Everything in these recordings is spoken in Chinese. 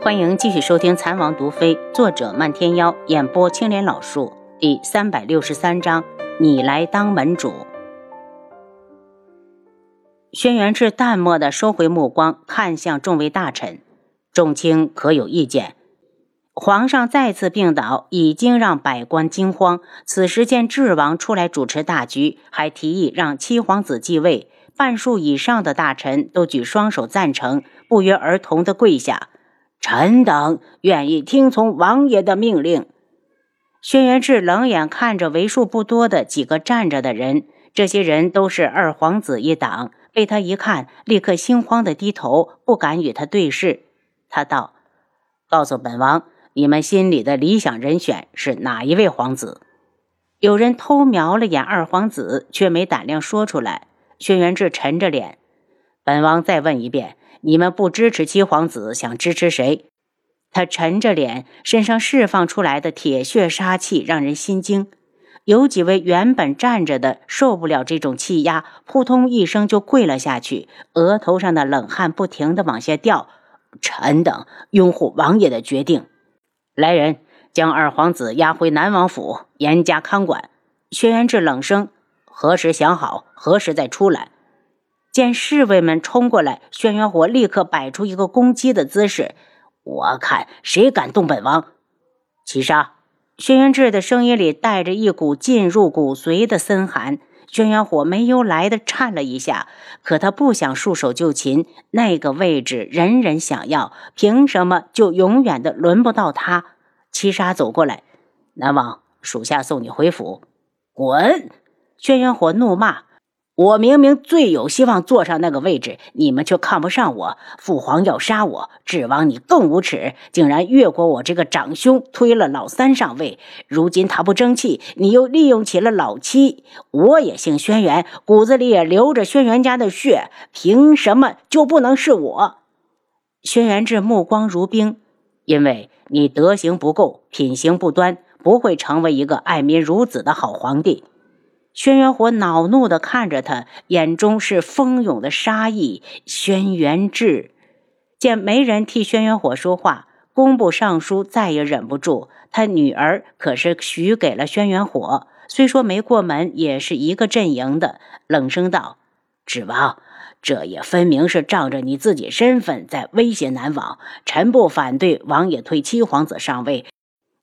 欢迎继续收听《残王毒妃》，作者漫天妖，演播青莲老树，第三百六十三章：你来当门主。轩辕志淡漠的收回目光，看向众位大臣：“众卿可有意见？”皇上再次病倒，已经让百官惊慌。此时见智王出来主持大局，还提议让七皇子继位，半数以上的大臣都举双手赞成，不约而同的跪下。臣等愿意听从王爷的命令。轩辕志冷眼看着为数不多的几个站着的人，这些人都是二皇子一党，被他一看，立刻心慌的低头，不敢与他对视。他道：“告诉本王，你们心里的理想人选是哪一位皇子？”有人偷瞄了眼二皇子，却没胆量说出来。轩辕志沉着脸：“本王再问一遍。”你们不支持七皇子，想支持谁？他沉着脸，身上释放出来的铁血杀气让人心惊。有几位原本站着的受不了这种气压，扑通一声就跪了下去，额头上的冷汗不停地往下掉。臣等拥护王爷的决定。来人，将二皇子押回南王府，严加看管。轩辕志冷声：“何时想好，何时再出来。”见侍卫们冲过来，轩辕火立刻摆出一个攻击的姿势。我看谁敢动本王，七杀！轩辕志的声音里带着一股进入骨髓的森寒。轩辕火没由来的颤了一下，可他不想束手就擒。那个位置人人想要，凭什么就永远的轮不到他？七杀走过来，南王，属下送你回府。滚！轩辕火怒骂。我明明最有希望坐上那个位置，你们却看不上我。父皇要杀我，指望你更无耻，竟然越过我这个长兄，推了老三上位。如今他不争气，你又利用起了老七。我也姓轩辕，骨子里也流着轩辕家的血，凭什么就不能是我？轩辕志目光如冰，因为你德行不够，品行不端，不会成为一个爱民如子的好皇帝。轩辕火恼怒地看着他，眼中是蜂涌的杀意。轩辕志见没人替轩辕火说话，工部尚书再也忍不住。他女儿可是许给了轩辕火，虽说没过门，也是一个阵营的。冷声道：“智王，这也分明是仗着你自己身份在威胁南王。臣不反对王爷推七皇子上位，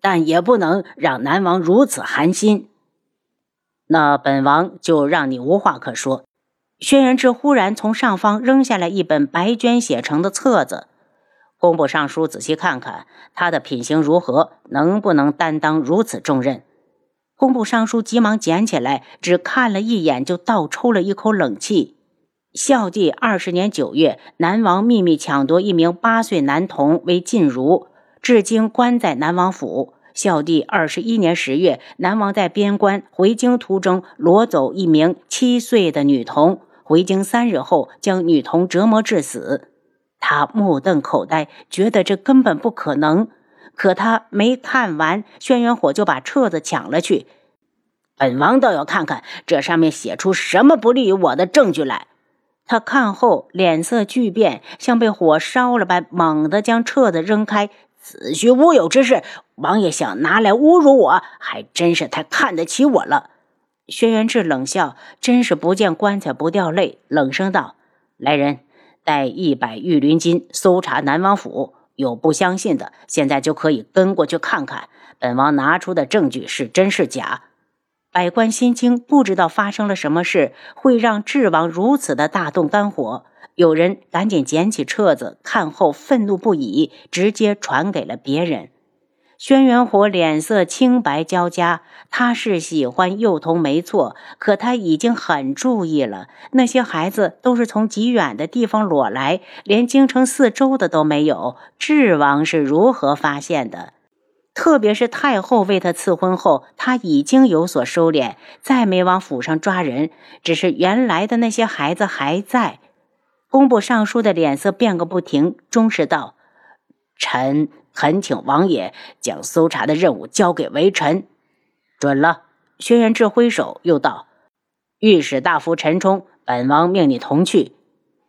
但也不能让南王如此寒心。”那本王就让你无话可说。轩辕志忽然从上方扔下来一本白绢写成的册子，工部尚书仔细看看，他的品行如何，能不能担当如此重任？工部尚书急忙捡起来，只看了一眼就倒抽了一口冷气。孝帝二十年九月，南王秘密抢夺一名八岁男童为禁儒，至今关在南王府。孝帝二十一年十月，南王在边关回京途中掳走一名七岁的女童，回京三日后将女童折磨致死。他目瞪口呆，觉得这根本不可能。可他没看完，轩辕火就把册子抢了去。本王倒要看看这上面写出什么不利于我的证据来。他看后脸色巨变，像被火烧了般，猛地将册子扔开。子虚乌有之事，王爷想拿来侮辱我，还真是太看得起我了。轩辕志冷笑，真是不见棺材不掉泪，冷声道：“来人，带一百玉鳞金搜查南王府，有不相信的，现在就可以跟过去看看，本王拿出的证据是真是假。”百官心惊，不知道发生了什么事，会让智王如此的大动肝火。有人赶紧捡起册子，看后愤怒不已，直接传给了别人。轩辕火脸色青白交加，他是喜欢幼童没错，可他已经很注意了，那些孩子都是从极远的地方裸来，连京城四周的都没有。智王是如何发现的？特别是太后为他赐婚后，他已经有所收敛，再没往府上抓人，只是原来的那些孩子还在。工部尚书的脸色变个不停，终是道：“臣恳请王爷将搜查的任务交给微臣。”准了。轩辕志挥手，又道：“御史大夫陈冲，本王命你同去。”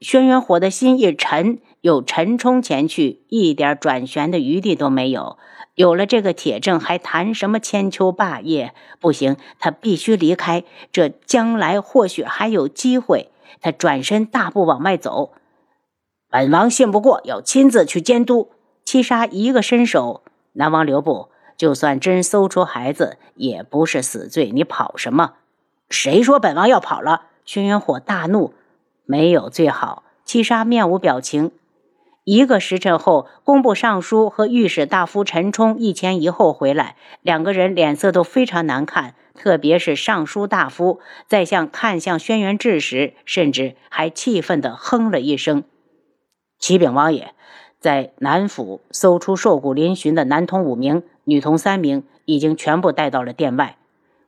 轩辕火的心一沉，有陈冲前去，一点转旋的余地都没有。有了这个铁证，还谈什么千秋霸业？不行，他必须离开。这将来或许还有机会。他转身大步往外走。本王信不过，要亲自去监督。七杀一个伸手，南王留步。就算真搜出孩子，也不是死罪。你跑什么？谁说本王要跑了？轩辕火大怒。没有最好。七杀面无表情。一个时辰后，工部尚书和御史大夫陈冲一前一后回来，两个人脸色都非常难看，特别是尚书大夫在向看向轩辕志时，甚至还气愤地哼了一声。启禀王爷，在南府搜出瘦骨嶙峋的男童五名，女童三名，已经全部带到了殿外。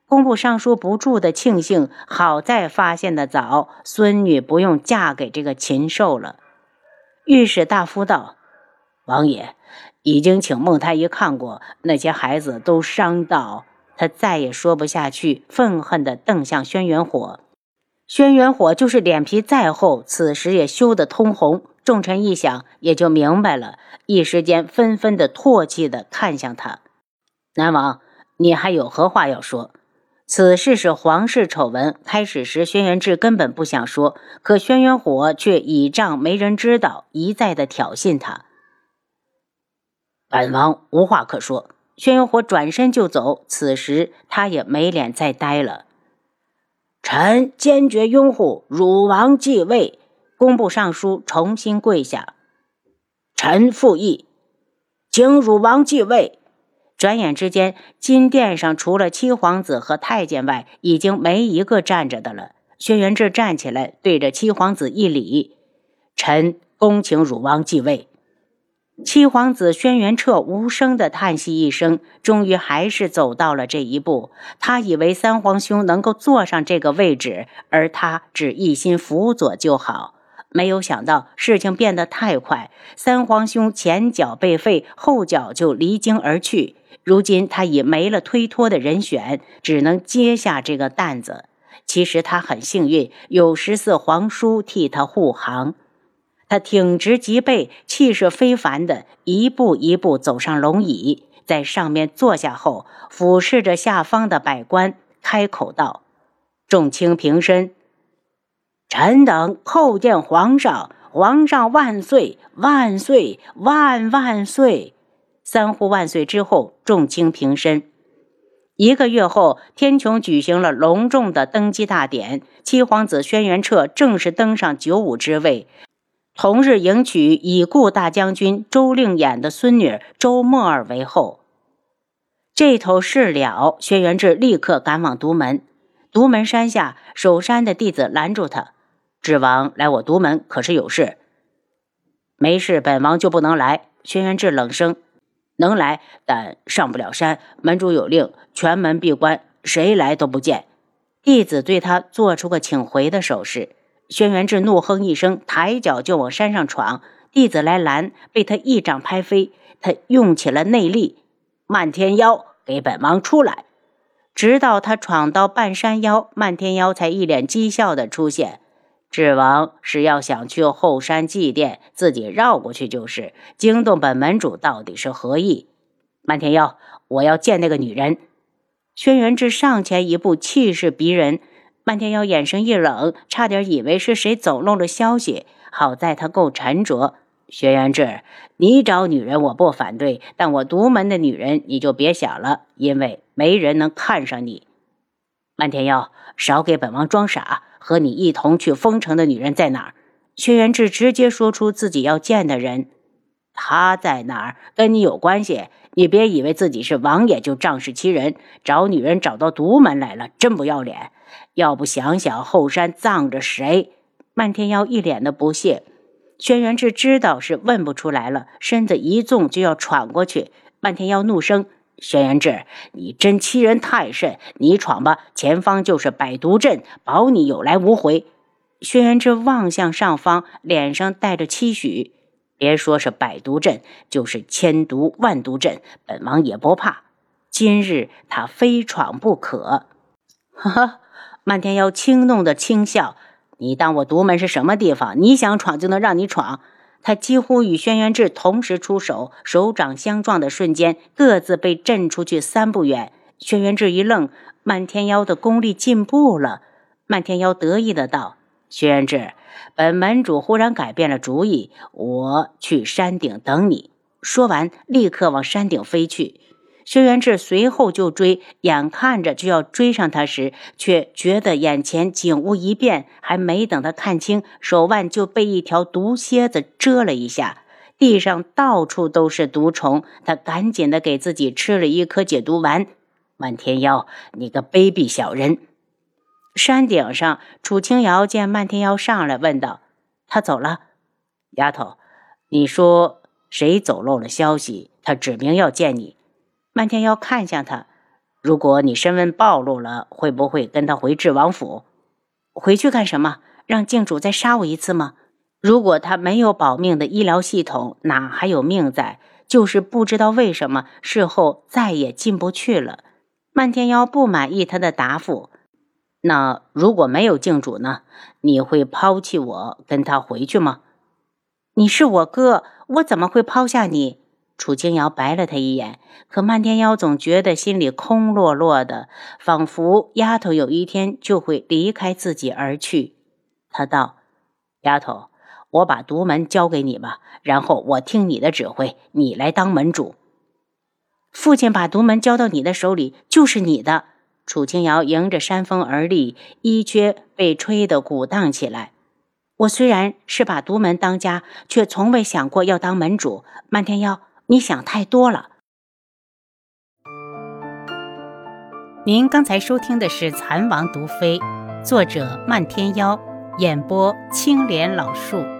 工部尚书不住地庆幸，好在发现的早，孙女不用嫁给这个禽兽了。御史大夫道：“王爷已经请孟太医看过，那些孩子都伤到……”他再也说不下去，愤恨地瞪向轩辕火。轩辕火就是脸皮再厚，此时也羞得通红。众臣一想，也就明白了，一时间纷纷的唾弃的看向他。南王，你还有何话要说？此事是皇室丑闻。开始时，轩辕志根本不想说，可轩辕火却倚仗没人知道，一再的挑衅他。本王无话可说。轩辕火转身就走。此时他也没脸再待了。臣坚决拥护汝王继位。工部尚书重新跪下。臣复议，请汝王继位。转眼之间，金殿上除了七皇子和太监外，已经没一个站着的了。轩辕志站起来，对着七皇子一礼：“臣恭请汝王继位。”七皇子轩辕彻无声的叹息一声，终于还是走到了这一步。他以为三皇兄能够坐上这个位置，而他只一心辅佐就好。没有想到事情变得太快，三皇兄前脚被废，后脚就离京而去。如今他已没了推脱的人选，只能接下这个担子。其实他很幸运，有十四皇叔替他护航。他挺直脊背，气势非凡的一步一步走上龙椅，在上面坐下后，俯视着下方的百官，开口道：“众卿平身，臣等叩见皇上，皇上万岁，万岁，万万岁！”三呼万岁之后，众卿平身。一个月后，天穹举行了隆重的登基大典，七皇子轩辕彻正式登上九五之位。同日，迎娶已故大将军周令衍的孙女周默儿为后。这头事了，轩辕志立刻赶往独门。独门山下，守山的弟子拦住他：“智王来我独门，可是有事？”“没事，本王就不能来。”轩辕志冷声。能来，但上不了山。门主有令，全门闭关，谁来都不见。弟子对他做出个请回的手势。轩辕志怒哼一声，抬脚就往山上闯。弟子来拦，被他一掌拍飞。他用起了内力，漫天妖，给本王出来！直到他闯到半山腰，漫天妖才一脸讥笑的出现。智王是要想去后山祭奠，自己绕过去就是。惊动本门主到底是何意？漫天妖，我要见那个女人。轩辕志上前一步，气势逼人。漫天妖眼神一冷，差点以为是谁走漏了消息。好在他够沉着。轩辕志，你找女人我不反对，但我独门的女人你就别想了，因为没人能看上你。漫天妖，少给本王装傻。和你一同去封城的女人在哪儿？轩辕志直接说出自己要见的人，她在哪儿跟你有关系？你别以为自己是王爷就仗势欺人，找女人找到独门来了，真不要脸！要不想想后山葬着谁？漫天妖一脸的不屑。轩辕志知道是问不出来了，身子一纵就要闯过去。漫天妖怒声。轩辕志，你真欺人太甚！你闯吧，前方就是百毒阵，保你有来无回。轩辕志望向上方，脸上带着期许。别说是百毒阵，就是千毒万毒阵，本王也不怕。今日他非闯不可。哈哈，漫天妖轻弄的轻笑。你当我独门是什么地方？你想闯就能让你闯？他几乎与轩辕志同时出手，手掌相撞的瞬间，各自被震出去三步远。轩辕志一愣，漫天妖的功力进步了。漫天妖得意的道：“轩辕志，本门主忽然改变了主意，我去山顶等你。”说完，立刻往山顶飞去。轩辕志随后就追，眼看着就要追上他时，却觉得眼前景物一变，还没等他看清，手腕就被一条毒蝎子蛰了一下，地上到处都是毒虫。他赶紧的给自己吃了一颗解毒丸。漫天妖，你个卑鄙小人！山顶上，楚清瑶见漫天妖上来，问道：“他走了？丫头，你说谁走漏了消息？他指明要见你。”漫天妖看向他，如果你身份暴露了，会不会跟他回智王府？回去干什么？让靖主再杀我一次吗？如果他没有保命的医疗系统，哪还有命在？就是不知道为什么事后再也进不去了。漫天妖不满意他的答复。那如果没有靖主呢？你会抛弃我，跟他回去吗？你是我哥，我怎么会抛下你？楚清瑶白了他一眼，可漫天妖总觉得心里空落落的，仿佛丫头有一天就会离开自己而去。他道：“丫头，我把独门交给你吧，然后我听你的指挥，你来当门主。父亲把独门交到你的手里，就是你的。”楚清瑶迎着山风而立，衣靴被吹得鼓荡起来。我虽然是把独门当家，却从未想过要当门主。漫天妖。你想太多了。您刚才收听的是《蚕王毒妃》，作者漫天妖，演播青莲老树。